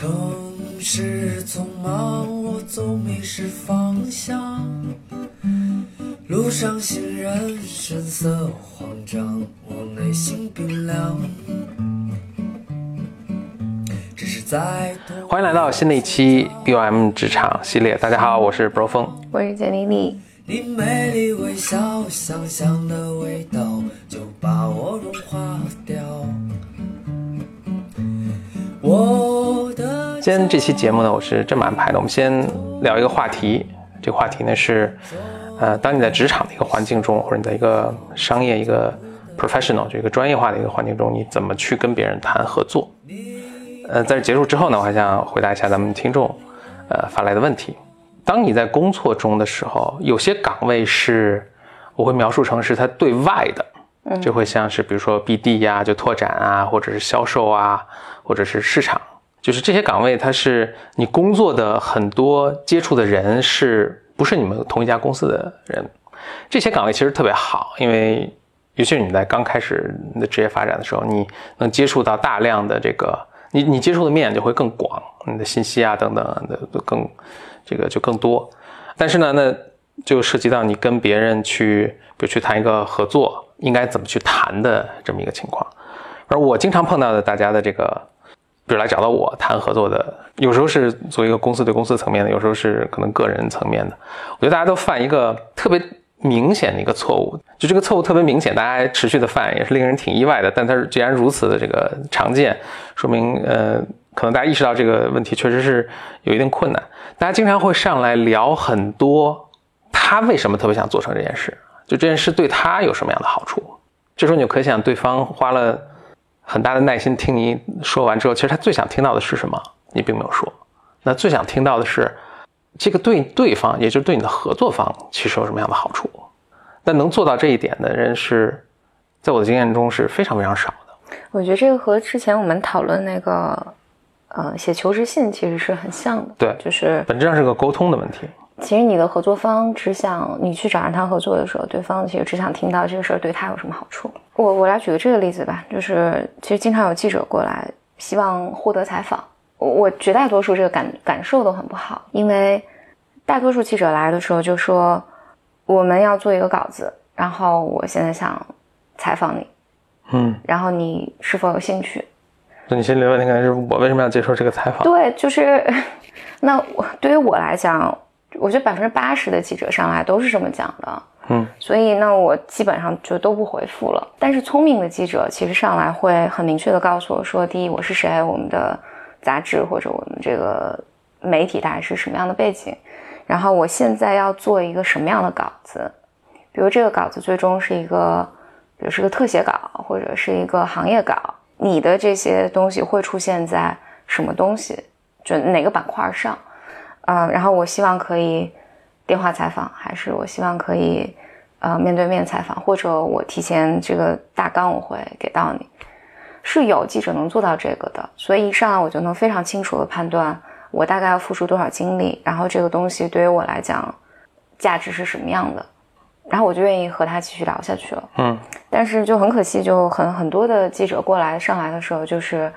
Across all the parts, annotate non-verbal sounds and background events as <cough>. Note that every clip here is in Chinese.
城市匆忙，我总迷失方向。路上行人神色慌张，我内心冰凉。只是在欢迎来到新的一期 BOM 职场系列。大家好，我是 Bro 峰。我是简丽丽。你美丽微笑，香香的味道就把我融化掉。我的今天这期节目呢，我是这么安排的：我们先聊一个话题，这个话题呢是，呃，当你在职场的一个环境中，或者你在一个商业一个 professional 就一个专业化的一个环境中，你怎么去跟别人谈合作？呃，在这结束之后呢，我还想回答一下咱们听众，呃发来的问题。当你在工作中的时候，有些岗位是我会描述成是它对外的，就会像是比如说 BD 呀，就拓展啊，或者是销售啊，或者是市场，就是这些岗位，它是你工作的很多接触的人是不是你们同一家公司的人？这些岗位其实特别好，因为尤其是你在刚开始你的职业发展的时候，你能接触到大量的这个，你你接触的面就会更广，你的信息啊等等的更。这个就更多，但是呢，那就涉及到你跟别人去，比如去谈一个合作，应该怎么去谈的这么一个情况。而我经常碰到的大家的这个，比如来找到我谈合作的，有时候是作为一个公司对公司层面的，有时候是可能个人层面的。我觉得大家都犯一个特别明显的一个错误，就这个错误特别明显，大家持续的犯，也是令人挺意外的。但它既然如此的这个常见，说明呃，可能大家意识到这个问题确实是有一定困难。大家经常会上来聊很多，他为什么特别想做成这件事？就这件事对他有什么样的好处？这时候你就可想，对方花了很大的耐心听你说完之后，其实他最想听到的是什么？你并没有说。那最想听到的是，这个对对方，也就是对你的合作方，其实有什么样的好处？但能做到这一点的人，是在我的经验中是非常非常少的。我觉得这个和之前我们讨论那个。呃，写求职信其实是很像的，对，就是本质上是个沟通的问题。其实你的合作方只想你去找人谈合作的时候，对方其实只想听到这个事儿对他有什么好处。我我来举个这个例子吧，就是其实经常有记者过来，希望获得采访。我我绝大多数这个感感受都很不好，因为大多数记者来的时候就说我们要做一个稿子，然后我现在想采访你，嗯，然后你是否有兴趣？那你心里的问题可能是我为什么要接受这个采访？对，就是 <laughs> 那我对于我来讲，我觉得百分之八十的记者上来都是这么讲的，嗯，所以那我基本上就都不回复了。但是聪明的记者其实上来会很明确的告诉我说：第一，我是谁，我们的杂志或者我们这个媒体大概是什么样的背景，然后我现在要做一个什么样的稿子，比如这个稿子最终是一个，比如是个特写稿，或者是一个行业稿。你的这些东西会出现在什么东西？就哪个板块上？嗯，然后我希望可以电话采访，还是我希望可以呃面对面采访，或者我提前这个大纲我会给到你。是有记者能做到这个的，所以一上来我就能非常清楚的判断我大概要付出多少精力，然后这个东西对于我来讲价值是什么样的。然后我就愿意和他继续聊下去了。嗯，但是就很可惜，就很很多的记者过来上来的时候，就是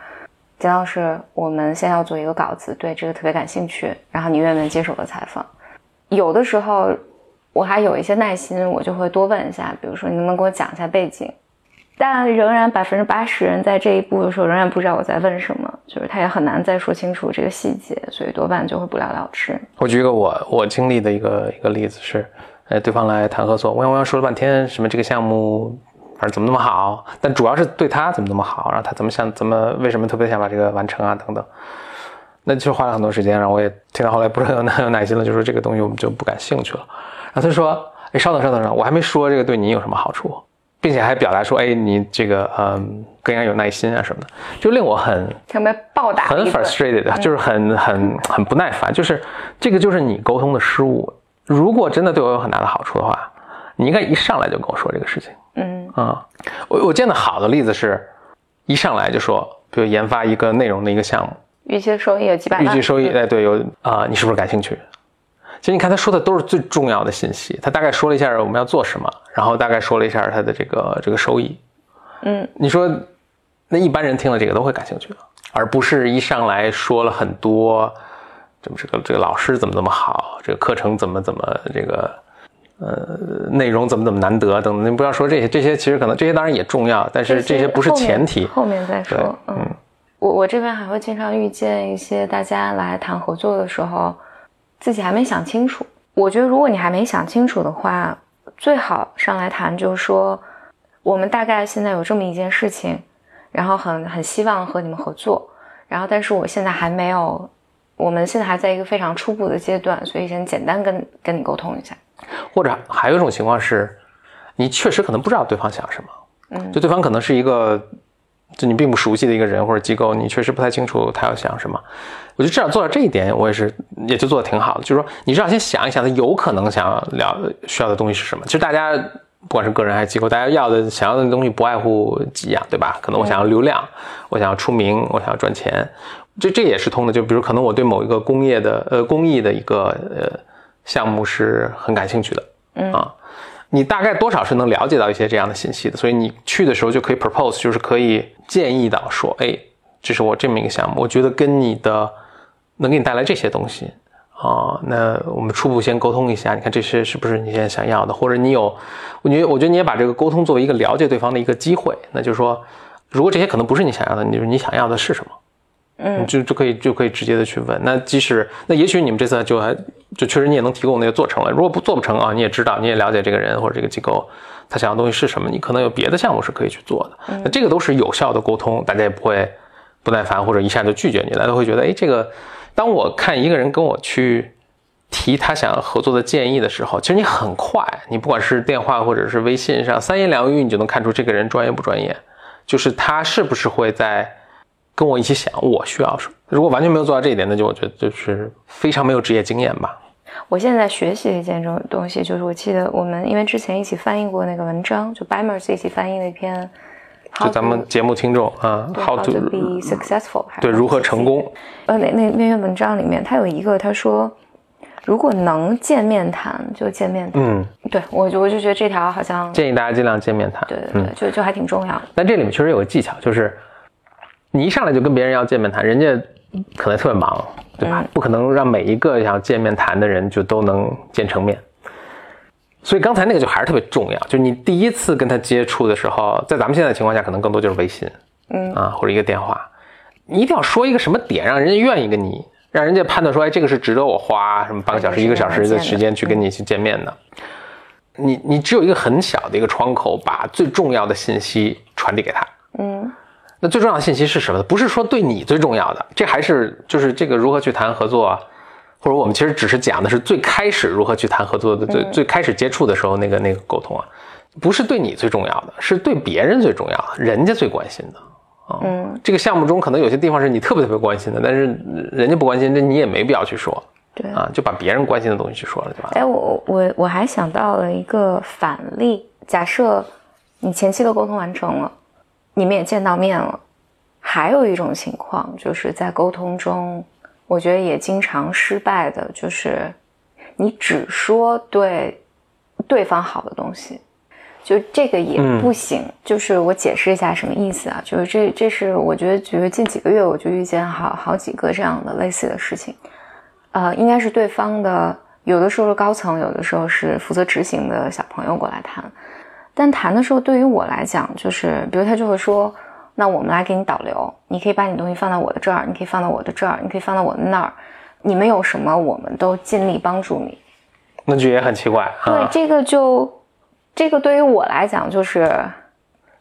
简老师，我们先要做一个稿子，对这个特别感兴趣，然后你愿不愿意接受我的采访？有的时候我还有一些耐心，我就会多问一下，比如说你能不能给我讲一下背景？但仍然百分之八十人在这一步的时候仍然不知道我在问什么，就是他也很难再说清楚这个细节，所以多半就会不了了之。我举一个我我经历的一个一个例子是。哎，对方来谈合作，我我说了半天，什么这个项目，反正怎么那么好，但主要是对他怎么那么好，然后他怎么想，怎么为什么特别想把这个完成啊，等等，那就花了很多时间，然后我也听到后来不是很有很有耐心了，就说这个东西我们就不感兴趣了。然后他说，哎，稍等稍等，稍等，我还没说这个对你有什么好处，并且还表达说，哎，你这个嗯更加有耐心啊什么的，就令我很特别暴打，很 frustrated，就是很很很不耐烦，就是这个就是你沟通的失误。如果真的对我有很大的好处的话，你应该一上来就跟我说这个事情。嗯啊，我我见的好的例子是，一上来就说，比如研发一个内容的一个项目，预期收益有几百万，预计收益哎对有啊，你是不是感兴趣？其实你看他说的都是最重要的信息，他大概说了一下我们要做什么，然后大概说了一下他的这个这个收益。嗯，你说那一般人听了这个都会感兴趣的，而不是一上来说了很多，这么这个这个老师怎么怎么好，这个课程怎么怎么这个呃内容怎么怎么难得等等。你不要说这些，这些其实可能这些当然也重要，但是这些不是前提。后面再说。嗯，我我这边还会经常遇见一些大家来谈合作的时候，自己还没想清楚。我觉得如果你还没想清楚的话，最好上来谈，就是说我们大概现在有这么一件事情。然后很很希望和你们合作，然后但是我现在还没有，我们现在还在一个非常初步的阶段，所以先简单跟跟你沟通一下。或者还有一种情况是，你确实可能不知道对方想什么，嗯，就对方可能是一个就你并不熟悉的一个人或者机构，你确实不太清楚他要想什么。我觉得至少做到这一点，我也是也就做的挺好的，就是说你至少先想一想他有可能想要聊需要的东西是什么。其实大家。不管是个人还是机构，大家要的、想要的东西不外乎几样，对吧？可能我想要流量，我想要出名，我想要赚钱，这这也是通的。就比如，可能我对某一个工业的、呃工艺的一个呃项目是很感兴趣的，嗯啊，你大概多少是能了解到一些这样的信息的，所以你去的时候就可以 propose，就是可以建议到说，哎，这是我这么一个项目，我觉得跟你的能给你带来这些东西。啊，那我们初步先沟通一下，你看这些是不是你现在想要的？或者你有，我觉得我觉得你也把这个沟通作为一个了解对方的一个机会。那就是说，如果这些可能不是你想要的，你就你想要的是什么？嗯，就就可以就可以直接的去问。那即使那也许你们这次就还就确实你也能提供那个做成了。如果不做不成啊，你也知道你也了解这个人或者这个机构他想要东西是什么，你可能有别的项目是可以去做的。那这个都是有效的沟通，大家也不会不耐烦或者一下就拒绝你，大家会觉得哎这个。当我看一个人跟我去提他想要合作的建议的时候，其实你很快，你不管是电话或者是微信上，三言两语你就能看出这个人专业不专业，就是他是不是会在跟我一起想我需要什么。如果完全没有做到这一点，那就我觉得就是非常没有职业经验吧。我现在学习一件这种东西，就是我记得我们因为之前一起翻译过那个文章，就 Bimers 一起翻译那篇。就咱们节目听众啊，How to be successful？对，如何成功？呃，那那那篇文章里面，他有一个他说，如果能见面谈，就见面谈。嗯，对我就我就觉得这条好像建议大家尽量见面谈。对对对，就就还挺重要。但这里面确实有个技巧，就是你一上来就跟别人要见面谈，人家可能特别忙，对吧？不可能让每一个想见面谈的人就都能见成面。所以刚才那个就还是特别重要，就是你第一次跟他接触的时候，在咱们现在的情况下，可能更多就是微信，嗯啊或者一个电话，你一定要说一个什么点，让人家愿意跟你，让人家判断说，哎，这个是值得我花什么半个小时、一个小时的时间去跟你去见面的。你你只有一个很小的一个窗口，把最重要的信息传递给他，嗯，那最重要的信息是什么呢？不是说对你最重要的，这还是就是这个如何去谈合作啊。或者我们其实只是讲的是最开始如何去谈合作的最最开始接触的时候那个那个沟通啊，不是对你最重要的，是对别人最重要的，人家最关心的啊。嗯，这个项目中可能有些地方是你特别特别关心的，但是人家不关心，那你也没必要去说。对啊，就把别人关心的东西去说了，对吧？哎，我我我还想到了一个反例，假设你前期的沟通完成了，你们也见到面了，还有一种情况就是在沟通中。我觉得也经常失败的，就是你只说对对方好的东西，就这个也不行。就是我解释一下什么意思啊？就是这这是我觉得，觉得近几个月我就遇见好好几个这样的类似的事情。呃，应该是对方的，有的时候是高层，有的时候是负责执行的小朋友过来谈。但谈的时候，对于我来讲，就是比如他就会说。那我们来给你导流，你可以把你东西放到我的这儿，你可以放到我的这儿，你可以放到我的那儿。你们有什么，我们都尽力帮助你。那就也很奇怪。对，这个就，这个对于我来讲就是，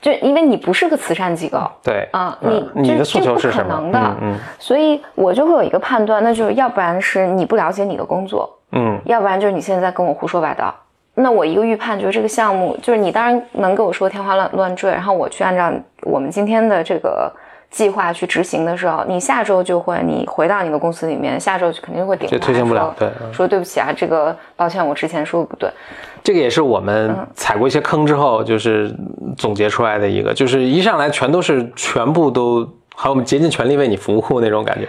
就因为你不是个慈善机构。对啊，你你的诉求是什么？不可能的。嗯嗯。所以我就会有一个判断，那就是要不然是你不了解你的工作，嗯，要不然就是你现在在跟我胡说八道。那我一个预判就是这个项目，就是你当然能跟我说天花乱乱坠，然后我去按照我们今天的这个计划去执行的时候，你下周就会你回到你的公司里面，下周就肯定会顶。这推行不了，对，说对不起啊，这个抱歉，我之前说的不对。这个也是我们踩过一些坑之后，就是总结出来的一个，就是一上来全都是全部都。好，我们竭尽全力为你服务那种感觉，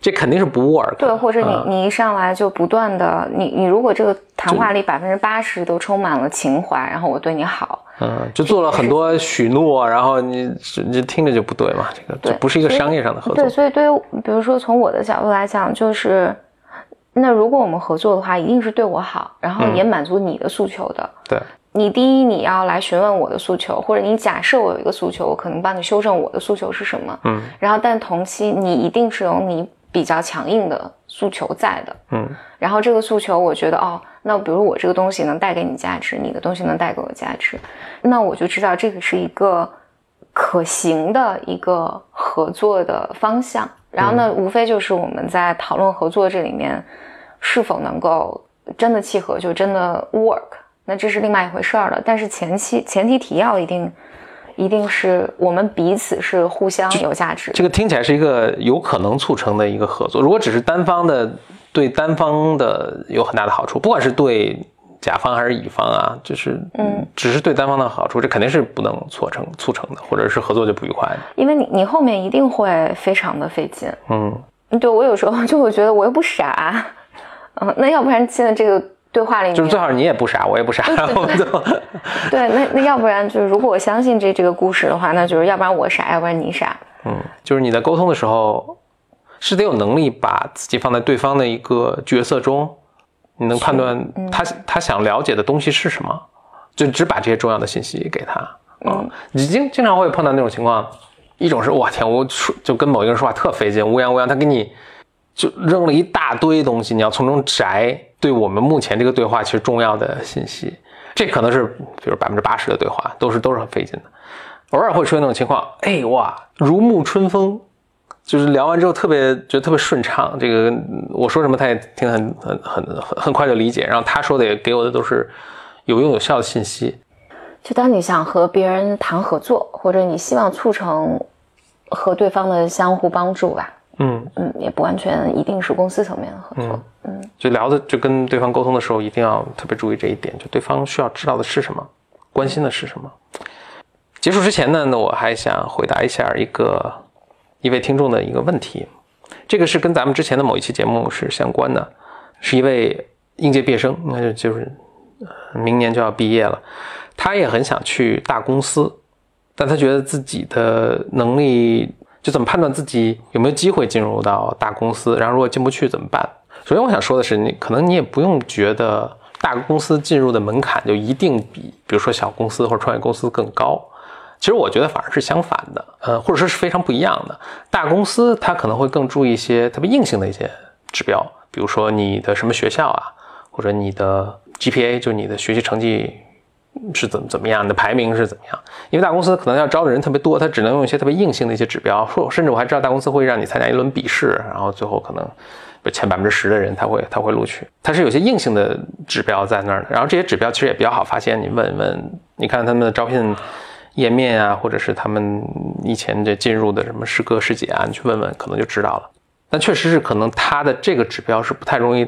这肯定是不 work。对，或者你你一上来就不断的，你你如果这个谈话里百分之八十都充满了情怀，然后我对你好，嗯，就做了很多许诺，然后你你听着就不对嘛，这个这不是一个商业上的合作。对，所以对于比如说从我的角度来讲，就是那如果我们合作的话，一定是对我好，然后也满足你的诉求的。对，你第一你要来询问我的诉求，或者你假设我有一个诉求，我可能帮你修正我的诉求是什么。嗯，然后但同期你一定是有你比较强硬的诉求在的。嗯，然后这个诉求我觉得哦。那比如我这个东西能带给你价值，你的东西能带给我价值，那我就知道这个是一个可行的一个合作的方向。然后呢，无非就是我们在讨论合作这里面是否能够真的契合，就真的 work。那这是另外一回事儿了。但是前期前提提要一定一定是我们彼此是互相有价值。这个听起来是一个有可能促成的一个合作。如果只是单方的。对单方的有很大的好处，不管是对甲方还是乙方啊，就是嗯，只是对单方的好处，这肯定是不能促成促成的，或者是合作就不愉快的。因为你你后面一定会非常的费劲，嗯，对我有时候就会觉得我又不傻，嗯，那要不然现在这个对话里面，就是最好你也不傻，我也不傻，<laughs> 然后就对，那那要不然就是如果我相信这这个故事的话，那就是要不然我傻，要不然你傻，嗯，就是你在沟通的时候。是得有能力把自己放在对方的一个角色中，你能判断他他想了解的东西是什么，就只把这些重要的信息给他。嗯，你经经常会碰到那种情况，一种是我天，我说就跟某一个人说话特费劲，乌央乌央，他给你就扔了一大堆东西，你要从中摘对我们目前这个对话其实重要的信息。这可能是比如百分之八十的对话都是都是很费劲的，偶尔会出现那种情况，哎哇，如沐春风。就是聊完之后特别觉得特别顺畅，这个我说什么他也听很很很很很快就理解，然后他说的也给我的都是有用有效的信息。就当你想和别人谈合作，或者你希望促成和对方的相互帮助吧，嗯嗯，也不完全一定是公司层面的合作，嗯，就聊的就跟对方沟通的时候一定要特别注意这一点，就对方需要知道的是什么，关心的是什么。结束之前呢，那我还想回答一下一个。一位听众的一个问题，这个是跟咱们之前的某一期节目是相关的，是一位应届毕业生，那就就是明年就要毕业了，他也很想去大公司，但他觉得自己的能力就怎么判断自己有没有机会进入到大公司，然后如果进不去怎么办？首先我想说的是，你可能你也不用觉得大公司进入的门槛就一定比比如说小公司或者创业公司更高。其实我觉得反而是相反的，呃，或者说是非常不一样的。大公司它可能会更注意一些特别硬性的一些指标，比如说你的什么学校啊，或者你的 GPA，就你的学习成绩是怎么怎么样，的排名是怎么样。因为大公司可能要招的人特别多，他只能用一些特别硬性的一些指标。说甚至我还知道大公司会让你参加一轮笔试，然后最后可能前百分之十的人他会他会录取。它是有些硬性的指标在那儿的，然后这些指标其实也比较好发现。你问一问，你看他们的招聘。页面啊，或者是他们以前这进入的什么师哥师姐啊，你去问问，可能就知道了。但确实是可能他的这个指标是不太容易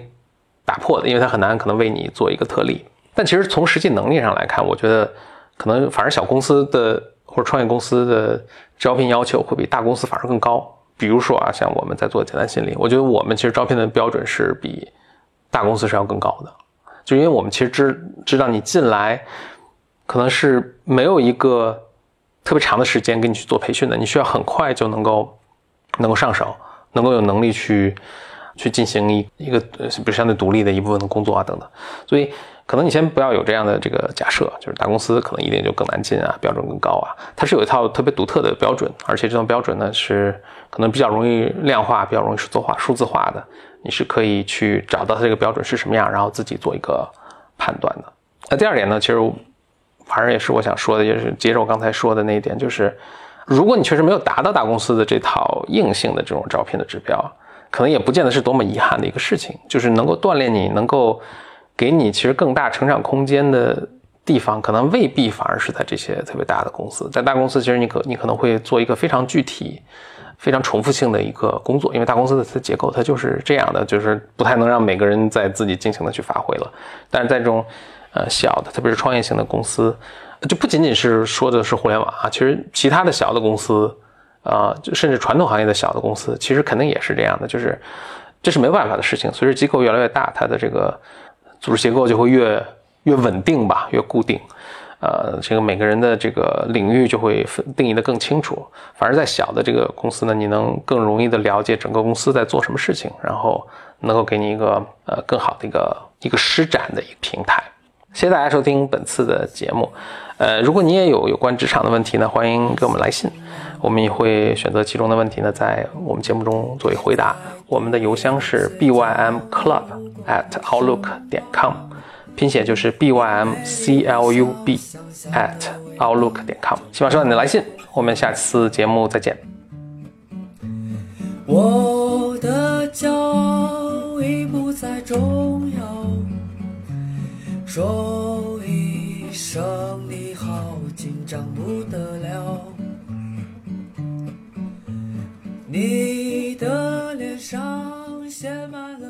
打破的，因为他很难可能为你做一个特例。但其实从实际能力上来看，我觉得可能反而小公司的或者创业公司的招聘要求会比大公司反而更高。比如说啊，像我们在做简单心理，我觉得我们其实招聘的标准是比大公司是要更高的，就因为我们其实知知道你进来。可能是没有一个特别长的时间给你去做培训的，你需要很快就能够能够上手，能够有能力去去进行一一个比如相对独立的一部分的工作啊等等。所以可能你先不要有这样的这个假设，就是大公司可能一定就更难进啊，标准更高啊。它是有一套特别独特的标准，而且这种标准呢是可能比较容易量化、比较容易数字化、数字化的，你是可以去找到它这个标准是什么样，然后自己做一个判断的。那第二点呢，其实。反正也是我想说的，也是接着我刚才说的那一点，就是如果你确实没有达到大公司的这套硬性的这种招聘的指标，可能也不见得是多么遗憾的一个事情。就是能够锻炼你，能够给你其实更大成长空间的地方，可能未必反而是在这些特别大的公司。在大公司，其实你可你可能会做一个非常具体、非常重复性的一个工作，因为大公司的它结构它就是这样的，就是不太能让每个人在自己尽情的去发挥了。但是在这种呃，小的，特别是创业型的公司，就不仅仅是说的是互联网啊，其实其他的小的公司，啊，甚至传统行业的小的公司，其实肯定也是这样的，就是这是没办法的事情。随着机构越来越大，它的这个组织结构就会越越稳定吧，越固定。呃，这个每个人的这个领域就会分定义的更清楚。反而在小的这个公司呢，你能更容易的了解整个公司在做什么事情，然后能够给你一个呃更好的一个一个施展的一个平台。谢谢大家收听本次的节目。呃，如果你也有有关职场的问题呢，欢迎给我们来信，我们也会选择其中的问题呢，在我们节目中作为回答。我们的邮箱是 bymclub at outlook 点 com，拼写就是 bymclub at outlook 点 com。希望收到你的来信，我们下次节目再见。我的骄傲已不再重要。说你的脸上写满了。